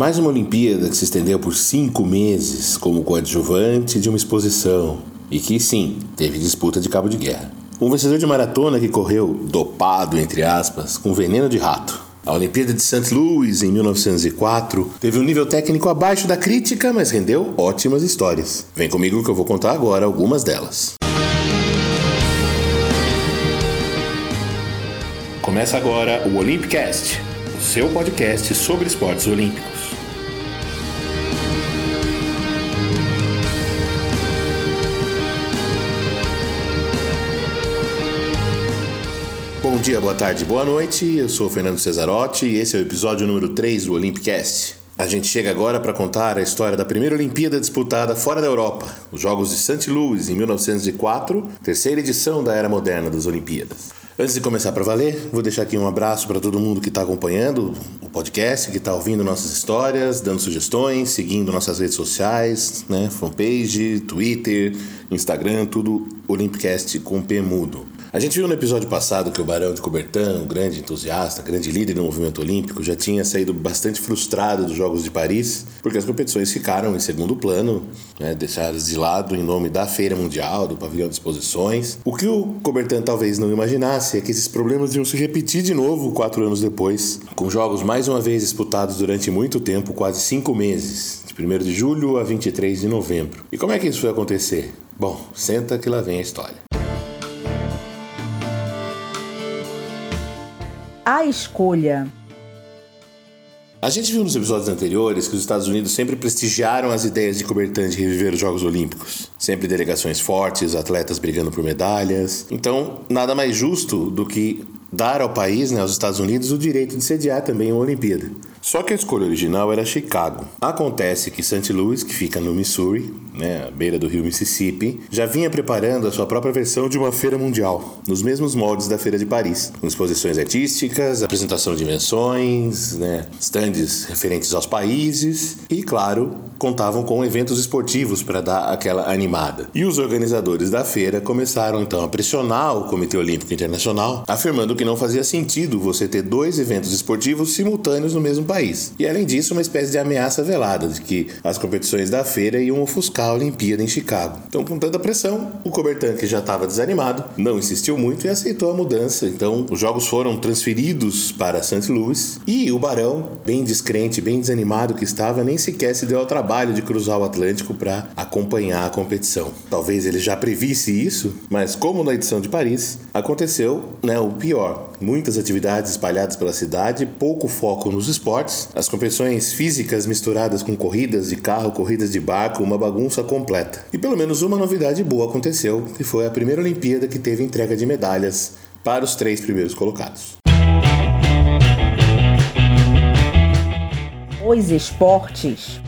Mais uma Olimpíada que se estendeu por cinco meses como coadjuvante de uma exposição e que, sim, teve disputa de cabo de guerra. Um vencedor de maratona que correu dopado, entre aspas, com veneno de rato. A Olimpíada de St. Louis, em 1904, teve um nível técnico abaixo da crítica, mas rendeu ótimas histórias. Vem comigo que eu vou contar agora algumas delas. Começa agora o Olympicast, o seu podcast sobre esportes olímpicos. Bom dia, boa tarde, boa noite. Eu sou o Fernando Cesarotti e esse é o episódio número 3 do Olympicast. A gente chega agora para contar a história da primeira Olimpíada disputada fora da Europa, os Jogos de St. Louis em 1904, terceira edição da era moderna das Olimpíadas. Antes de começar para valer, vou deixar aqui um abraço para todo mundo que está acompanhando o podcast, que está ouvindo nossas histórias, dando sugestões, seguindo nossas redes sociais, né, fanpage, Twitter, Instagram, tudo Olympicast com P mudo. A gente viu no episódio passado que o Barão de Coubertin, um grande entusiasta, grande líder do movimento olímpico, já tinha saído bastante frustrado dos Jogos de Paris, porque as competições ficaram em segundo plano, né, deixadas de lado em nome da Feira Mundial, do pavilhão de exposições. O que o Coubertin talvez não imaginasse é que esses problemas iam se repetir de novo quatro anos depois, com jogos mais uma vez disputados durante muito tempo, quase cinco meses, de 1 de julho a 23 de novembro. E como é que isso foi acontecer? Bom, senta que lá vem a história. A escolha. A gente viu nos episódios anteriores que os Estados Unidos sempre prestigiaram as ideias de Coubertin de reviver os Jogos Olímpicos. Sempre delegações fortes, atletas brigando por medalhas. Então, nada mais justo do que dar ao país, né, aos Estados Unidos, o direito de sediar também uma Olimpíada. Só que a escolha original era Chicago. Acontece que St. Louis, que fica no Missouri, né, à beira do rio Mississippi, já vinha preparando a sua própria versão de uma feira mundial, nos mesmos moldes da Feira de Paris, com exposições artísticas, apresentação de invenções, né, stands referentes aos países e, claro, contavam com eventos esportivos para dar aquela animada. E os organizadores da feira começaram então a pressionar o Comitê Olímpico Internacional, afirmando que não fazia sentido você ter dois eventos esportivos simultâneos no mesmo país. E além disso, uma espécie de ameaça velada de que as competições da feira iam ofuscar Olimpíada em Chicago. Então, com tanta pressão, o Coubertin, que já estava desanimado, não insistiu muito e aceitou a mudança. Então, os jogos foram transferidos para St. Louis e o Barão, bem descrente, bem desanimado que estava, nem sequer se deu ao trabalho de cruzar o Atlântico para acompanhar a competição. Talvez ele já previsse isso, mas como na edição de Paris, aconteceu né, o pior. Muitas atividades espalhadas pela cidade, pouco foco nos esportes, as competições físicas misturadas com corridas de carro, corridas de barco, uma bagunça completa. E pelo menos uma novidade boa aconteceu, que foi a primeira Olimpíada que teve entrega de medalhas para os três primeiros colocados. Os esportes.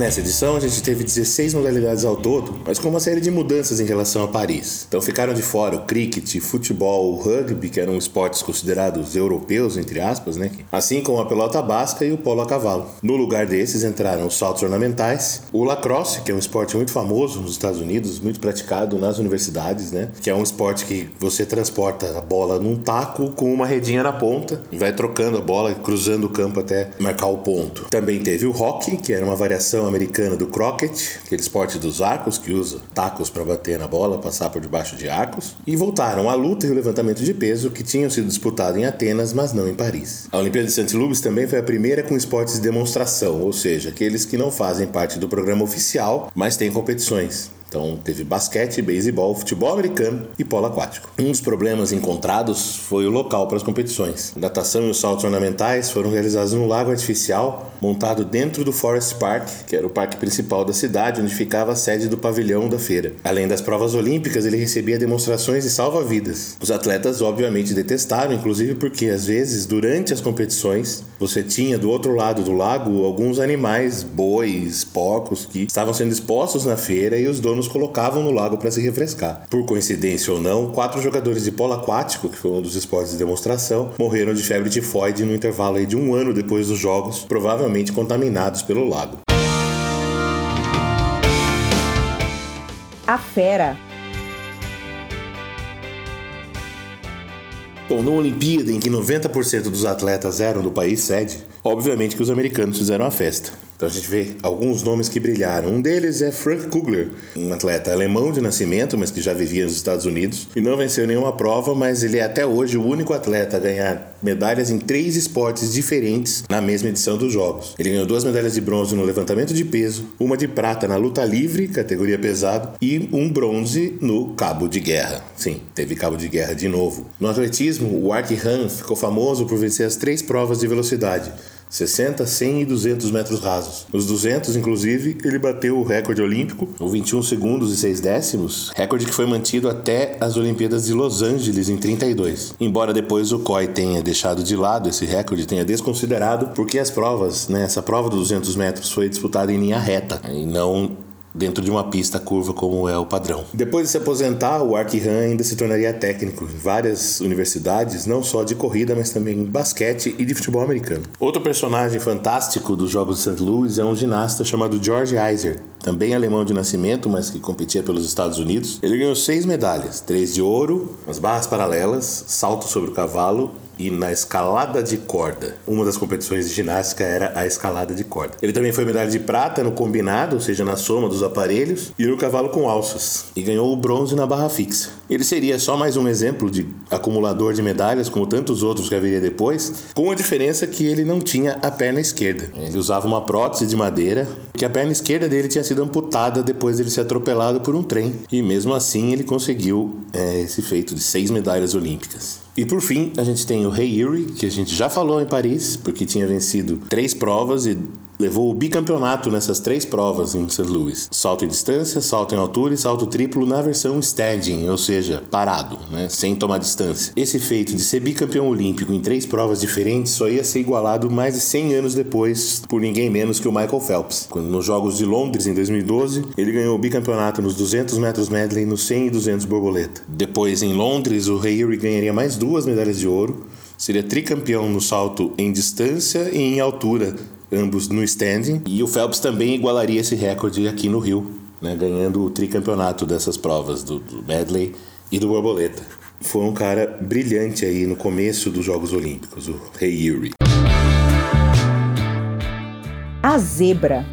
Nessa edição a gente teve 16 modalidades ao todo, mas com uma série de mudanças em relação a Paris. Então ficaram de fora o cricket, futebol, o rugby, que eram esportes considerados europeus, entre aspas, né? Assim como a pelota basca e o polo a cavalo. No lugar desses entraram os saltos ornamentais, o lacrosse, que é um esporte muito famoso nos Estados Unidos, muito praticado nas universidades, né? Que é um esporte que você transporta a bola num taco com uma redinha na ponta e vai trocando a bola, cruzando o campo até marcar o ponto. Também teve o hockey, que era uma variação americana do croquet, aquele esporte dos arcos que usa tacos para bater na bola, passar por debaixo de arcos, e voltaram a luta e o levantamento de peso que tinham sido disputados em Atenas, mas não em Paris. A Olimpíada de. Louis também foi a primeira com esportes de demonstração, ou seja, aqueles que não fazem parte do programa oficial, mas têm competições. Então teve basquete, beisebol, futebol americano e polo aquático. Um dos problemas encontrados foi o local para as competições. A natação e os saltos ornamentais foram realizados num lago artificial montado dentro do Forest Park, que era o parque principal da cidade, onde ficava a sede do pavilhão da feira. Além das provas olímpicas, ele recebia demonstrações de salva-vidas. Os atletas obviamente detestaram, inclusive porque às vezes durante as competições você tinha do outro lado do lago alguns animais, bois, porcos que estavam sendo expostos na feira e os donos colocavam no lago para se refrescar. Por coincidência ou não, quatro jogadores de polo aquático, que foi um dos esportes de demonstração, morreram de febre tifoide no intervalo de um ano depois dos jogos, provavelmente contaminados pelo lago. A fera Bom, numa Olimpíada em que 90% dos atletas eram do país sede, obviamente que os americanos fizeram a festa. Então a gente vê alguns nomes que brilharam. Um deles é Frank Kugler, um atleta alemão de nascimento, mas que já vivia nos Estados Unidos e não venceu nenhuma prova, mas ele é até hoje o único atleta a ganhar medalhas em três esportes diferentes na mesma edição dos Jogos. Ele ganhou duas medalhas de bronze no levantamento de peso, uma de prata na luta livre, categoria pesado, e um bronze no cabo de guerra. Sim, teve cabo de guerra de novo. No atletismo, o Ark Han ficou famoso por vencer as três provas de velocidade 60, 100 e 200 metros rasos. Nos 200, inclusive, ele bateu o recorde olímpico, o 21 segundos e 6 décimos, recorde que foi mantido até as Olimpíadas de Los Angeles em 32. Embora depois o COI tenha deixado de lado esse recorde, tenha desconsiderado, porque as provas, né, essa prova dos 200 metros foi disputada em linha reta e não dentro de uma pista curva como é o padrão. Depois de se aposentar, o Ark Han ainda se tornaria técnico em várias universidades, não só de corrida, mas também de basquete e de futebol americano. Outro personagem fantástico dos Jogos de St. Louis é um ginasta chamado George Iser, também alemão de nascimento, mas que competia pelos Estados Unidos. Ele ganhou seis medalhas, três de ouro, as barras paralelas, salto sobre o cavalo e na escalada de corda. Uma das competições de ginástica era a escalada de corda. Ele também foi medalha de prata no combinado, ou seja, na soma dos aparelhos, e no cavalo com alças, e ganhou o bronze na barra fixa. Ele seria só mais um exemplo de acumulador de medalhas, como tantos outros que haveria depois, com a diferença que ele não tinha a perna esquerda. Ele usava uma prótese de madeira, que a perna esquerda dele tinha sido amputada depois dele ser atropelado por um trem, e mesmo assim ele conseguiu é, esse feito de seis medalhas olímpicas. E por fim, a gente tem o Rei Yuri, que a gente já falou em Paris, porque tinha vencido três provas e levou o bicampeonato nessas três provas em St. Louis: salto em distância, salto em altura e salto triplo na versão standing, ou seja, parado, né, sem tomar distância. Esse feito de ser bicampeão olímpico em três provas diferentes só ia ser igualado mais de 100 anos depois por ninguém menos que o Michael Phelps. Quando nos Jogos de Londres em 2012, ele ganhou o bicampeonato nos 200 metros medley, nos 100 e 200 borboleta. Depois em Londres, o Hayuri ganharia mais duas medalhas de ouro. Seria tricampeão no salto em distância e em altura ambos no standing. E o Phelps também igualaria esse recorde aqui no Rio, né, ganhando o tricampeonato dessas provas do, do medley e do borboleta. Foi um cara brilhante aí no começo dos Jogos Olímpicos, o Rei Yuri. A zebra.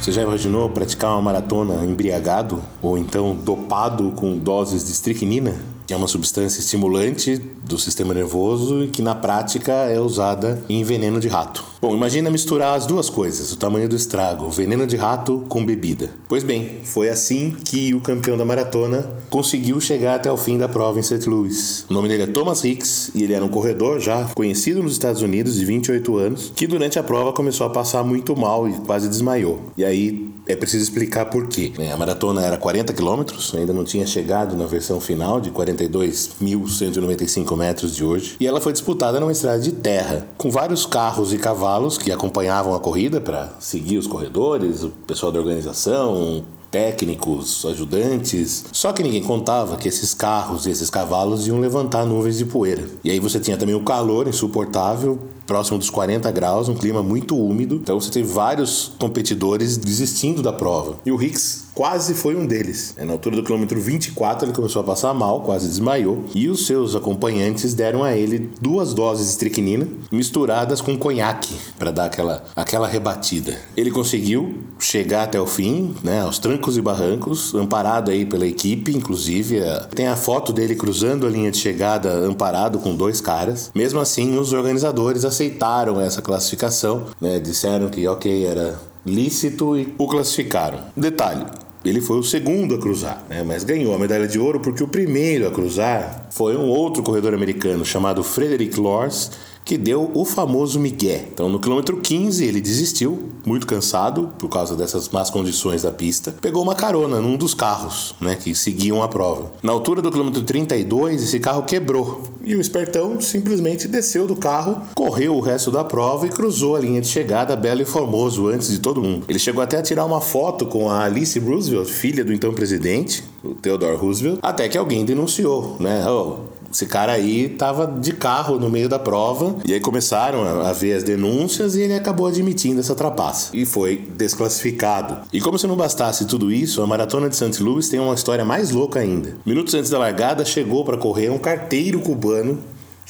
Você já imaginou praticar uma maratona embriagado ou então dopado com doses de estricnina? É uma substância estimulante do sistema nervoso e que na prática é usada em veneno de rato. Bom, imagina misturar as duas coisas, o tamanho do estrago, veneno de rato com bebida. Pois bem, foi assim que o campeão da maratona conseguiu chegar até o fim da prova em St. Louis. O nome dele é Thomas Hicks e ele era um corredor já conhecido nos Estados Unidos de 28 anos, que durante a prova começou a passar muito mal e quase desmaiou. E aí é preciso explicar por quê. A maratona era 40 quilômetros, ainda não tinha chegado na versão final de 42.195 metros de hoje, e ela foi disputada numa estrada de terra, com vários carros e cavalos que acompanhavam a corrida para seguir os corredores, o pessoal da organização, técnicos, ajudantes. Só que ninguém contava que esses carros e esses cavalos iam levantar nuvens de poeira. E aí você tinha também o calor insuportável próximo dos 40 graus, um clima muito úmido. Então você tem vários competidores desistindo da prova. E o Hicks quase foi um deles. É, na altura do quilômetro 24 ele começou a passar mal, quase desmaiou, e os seus acompanhantes deram a ele duas doses de estricnina misturadas com conhaque para dar aquela, aquela rebatida. Ele conseguiu chegar até o fim, né, aos trancos e barrancos, amparado aí pela equipe, inclusive. É, tem a foto dele cruzando a linha de chegada amparado com dois caras. Mesmo assim, os organizadores aceitaram essa classificação, né, disseram que ok, era lícito e o classificaram. Detalhe: ele foi o segundo a cruzar, né? mas ganhou a medalha de ouro porque o primeiro a cruzar foi um outro corredor americano chamado Frederick Lors, que deu o famoso migué. Então, no quilômetro 15, ele desistiu, muito cansado por causa dessas más condições da pista, pegou uma carona num dos carros né, que seguiam a prova. Na altura do quilômetro 32, esse carro quebrou e o espertão simplesmente desceu do carro, correu o resto da prova e cruzou a linha de chegada belo e formoso antes de todo mundo. Ele chegou até a tirar uma foto com a Alice Roosevelt, filha do então presidente, o Theodore Roosevelt, até que alguém denunciou, né? Oh, esse cara aí tava de carro no meio da prova e aí começaram a, ver as denúncias e ele acabou admitindo essa trapaça e foi desclassificado. E como se não bastasse tudo isso, a maratona de St. Louis tem uma história mais louca ainda. Minutos antes da largada, chegou para correr um carteiro cubano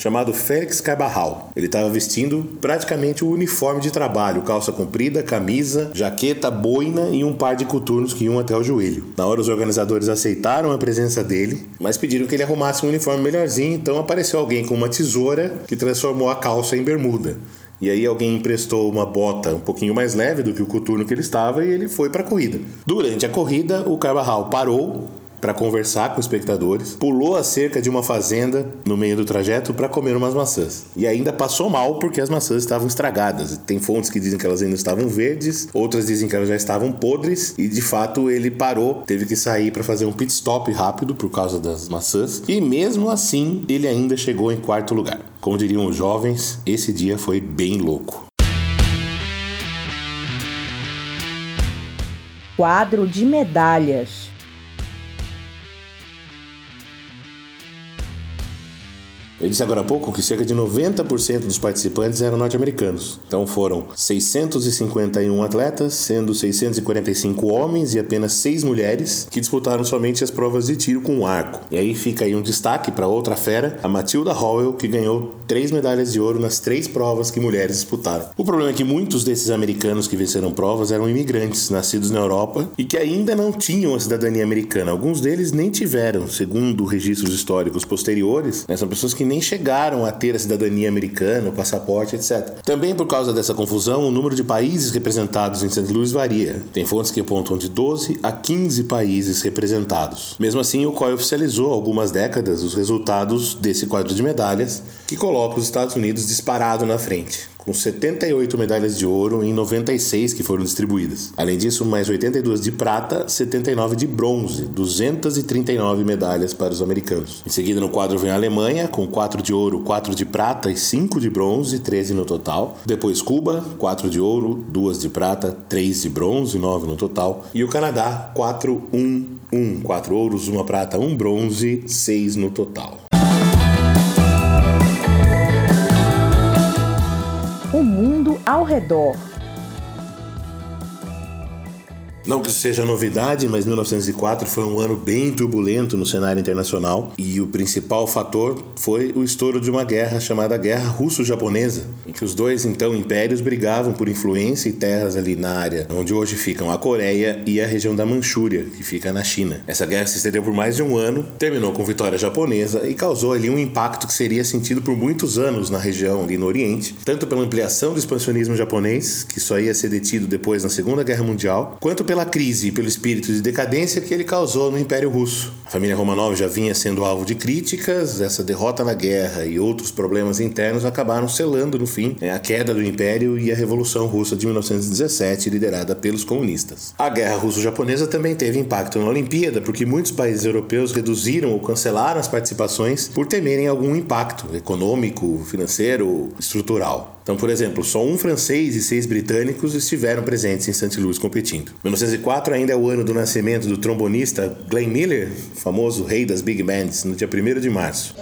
chamado Félix Carbarral. Ele estava vestindo praticamente o uniforme de trabalho, calça comprida, camisa, jaqueta, boina e um par de coturnos que iam até o joelho. Na hora os organizadores aceitaram a presença dele, mas pediram que ele arrumasse um uniforme melhorzinho, então apareceu alguém com uma tesoura que transformou a calça em bermuda. E aí alguém emprestou uma bota um pouquinho mais leve do que o coturno que ele estava e ele foi para a corrida. Durante a corrida, o Carbarral parou, para conversar com espectadores, pulou a cerca de uma fazenda no meio do trajeto para comer umas maçãs. E ainda passou mal porque as maçãs estavam estragadas. Tem fontes que dizem que elas ainda estavam verdes, outras dizem que elas já estavam podres, e de fato ele parou, teve que sair para fazer um pit stop rápido por causa das maçãs, e mesmo assim ele ainda chegou em quarto lugar. Como diriam os jovens, esse dia foi bem louco. Quadro de medalhas. Eu disse agora há pouco que cerca de 90% dos participantes eram norte-americanos. Então foram 651 atletas, sendo 645 homens e apenas 6 mulheres, que disputaram somente as provas de tiro com arco. E aí fica aí um destaque para outra fera, a Matilda Howell, que ganhou três medalhas de ouro nas três provas que mulheres disputaram. O problema é que muitos desses americanos que venceram provas eram imigrantes, nascidos na Europa e que ainda não tinham a cidadania americana. Alguns deles nem tiveram, segundo registros históricos posteriores, né, são pessoas que nem chegaram a ter a cidadania americana, o passaporte, etc. Também por causa dessa confusão, o número de países representados em St. Louis varia. Tem fontes que apontam de 12 a 15 países representados. Mesmo assim, o COI oficializou há algumas décadas os resultados desse quadro de medalhas, que coloca os Estados Unidos disparado na frente com 78 medalhas de ouro em 96 que foram distribuídas. Além disso, mais 82 de prata, 79 de bronze, 239 medalhas para os americanos. Em seguida, no quadro vem a Alemanha, com 4 de ouro, 4 de prata e 5 de bronze, 13 no total. Depois Cuba, 4 de ouro, 2 de prata, 3 de bronze, 9 no total. E o Canadá, 4, 1, 1. 4 ouros, 1 prata, 1 bronze, 6 no total. Ao redor. Não que seja novidade, mas 1904 foi um ano bem turbulento no cenário internacional e o principal fator foi o estouro de uma guerra chamada Guerra Russo-Japonesa, em que os dois então impérios brigavam por influência e terras ali na área onde hoje ficam a Coreia e a região da Manchúria, que fica na China. Essa guerra se estendeu por mais de um ano, terminou com vitória japonesa e causou ali um impacto que seria sentido por muitos anos na região ali no Oriente, tanto pela ampliação do expansionismo japonês, que só ia ser detido depois na Segunda Guerra Mundial, quanto pela crise e pelo espírito de decadência que ele causou no Império Russo. A família Romanov já vinha sendo alvo de críticas, essa derrota na guerra e outros problemas internos acabaram selando, no fim, né, a queda do Império e a Revolução Russa de 1917, liderada pelos comunistas. A Guerra Russo-Japonesa também teve impacto na Olimpíada, porque muitos países europeus reduziram ou cancelaram as participações por temerem algum impacto econômico, financeiro, estrutural. Então, por exemplo, só um francês e seis britânicos estiveram presentes em St. Louis competindo. 1904 ainda é o ano do nascimento do trombonista Glenn Miller, famoso rei das big bands, no dia 1 de março.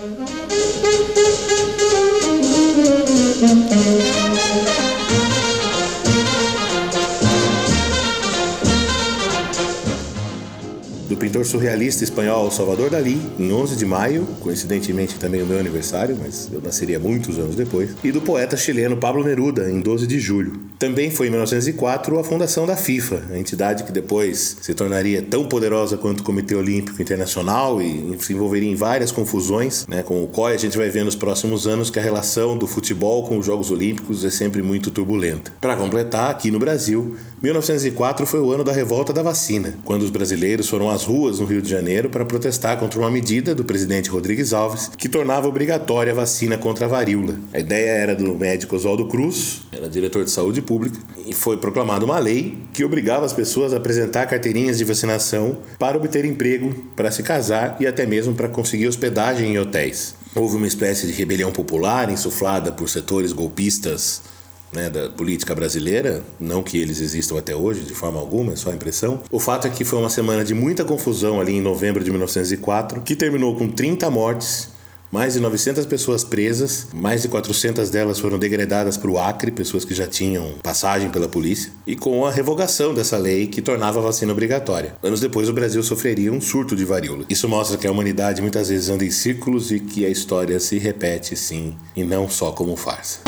Pintor surrealista espanhol Salvador Dalí, em 11 de maio, coincidentemente também o meu aniversário, mas eu nasceria muitos anos depois, e do poeta chileno Pablo Neruda, em 12 de julho. Também foi em 1904 a fundação da FIFA, a entidade que depois se tornaria tão poderosa quanto o Comitê Olímpico Internacional e se envolveria em várias confusões, né, com o qual a gente vai ver nos próximos anos que a relação do futebol com os Jogos Olímpicos é sempre muito turbulenta. Para completar, aqui no Brasil, 1904 foi o ano da revolta da vacina, quando os brasileiros foram às ruas no Rio de Janeiro para protestar contra uma medida do presidente Rodrigues Alves que tornava obrigatória a vacina contra a varíola. A ideia era do médico Oswaldo Cruz, era diretor de saúde pública, e foi proclamada uma lei que obrigava as pessoas a apresentar carteirinhas de vacinação para obter emprego, para se casar e até mesmo para conseguir hospedagem em hotéis. Houve uma espécie de rebelião popular insuflada por setores golpistas né, da política brasileira, não que eles existam até hoje de forma alguma, é só impressão. O fato é que foi uma semana de muita confusão ali em novembro de 1904, que terminou com 30 mortes, Mais de 900 pessoas presas, mais de 400 delas foram degradadas para o Acre, pessoas que já tinham passagem pela polícia, e com a revogação dessa lei que tornava a vacina obrigatória. Anos depois, o Brasil sofreria um surto de varíola. Isso mostra que a humanidade muitas vezes anda em círculos e que a história se repete sim, e não só como farsa.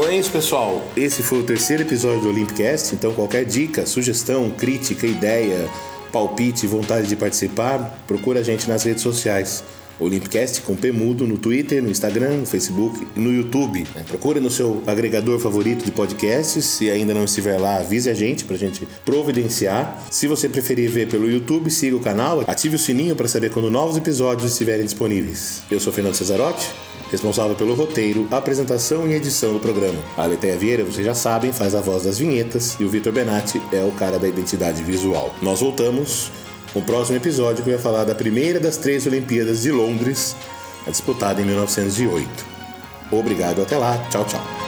Bom, é isso, pessoal. Esse foi o terceiro episódio do Olympicast. Então, qualquer dica, sugestão, crítica, ideia, palpite, vontade de participar, procura a gente nas redes sociais. Olympicast com P mudo no Twitter, no Instagram, no Facebook e no YouTube. Procura no seu agregador favorito de podcasts. Se ainda não estiver lá, avise a gente para a gente providenciar. Se você preferir ver pelo YouTube, siga o canal, ative o sininho para saber quando novos episódios estiverem disponíveis. Eu sou Fernando Cesarotti responsável pelo roteiro, apresentação e edição do programa. A Letéia Vieira, vocês já sabem, faz a voz das vinhetas e o Vitor Benatti é o cara da identidade visual. Nós voltamos com o próximo episódio que vai falar da primeira das três Olimpíadas de Londres, disputada em 1908. Obrigado, até lá, tchau, tchau.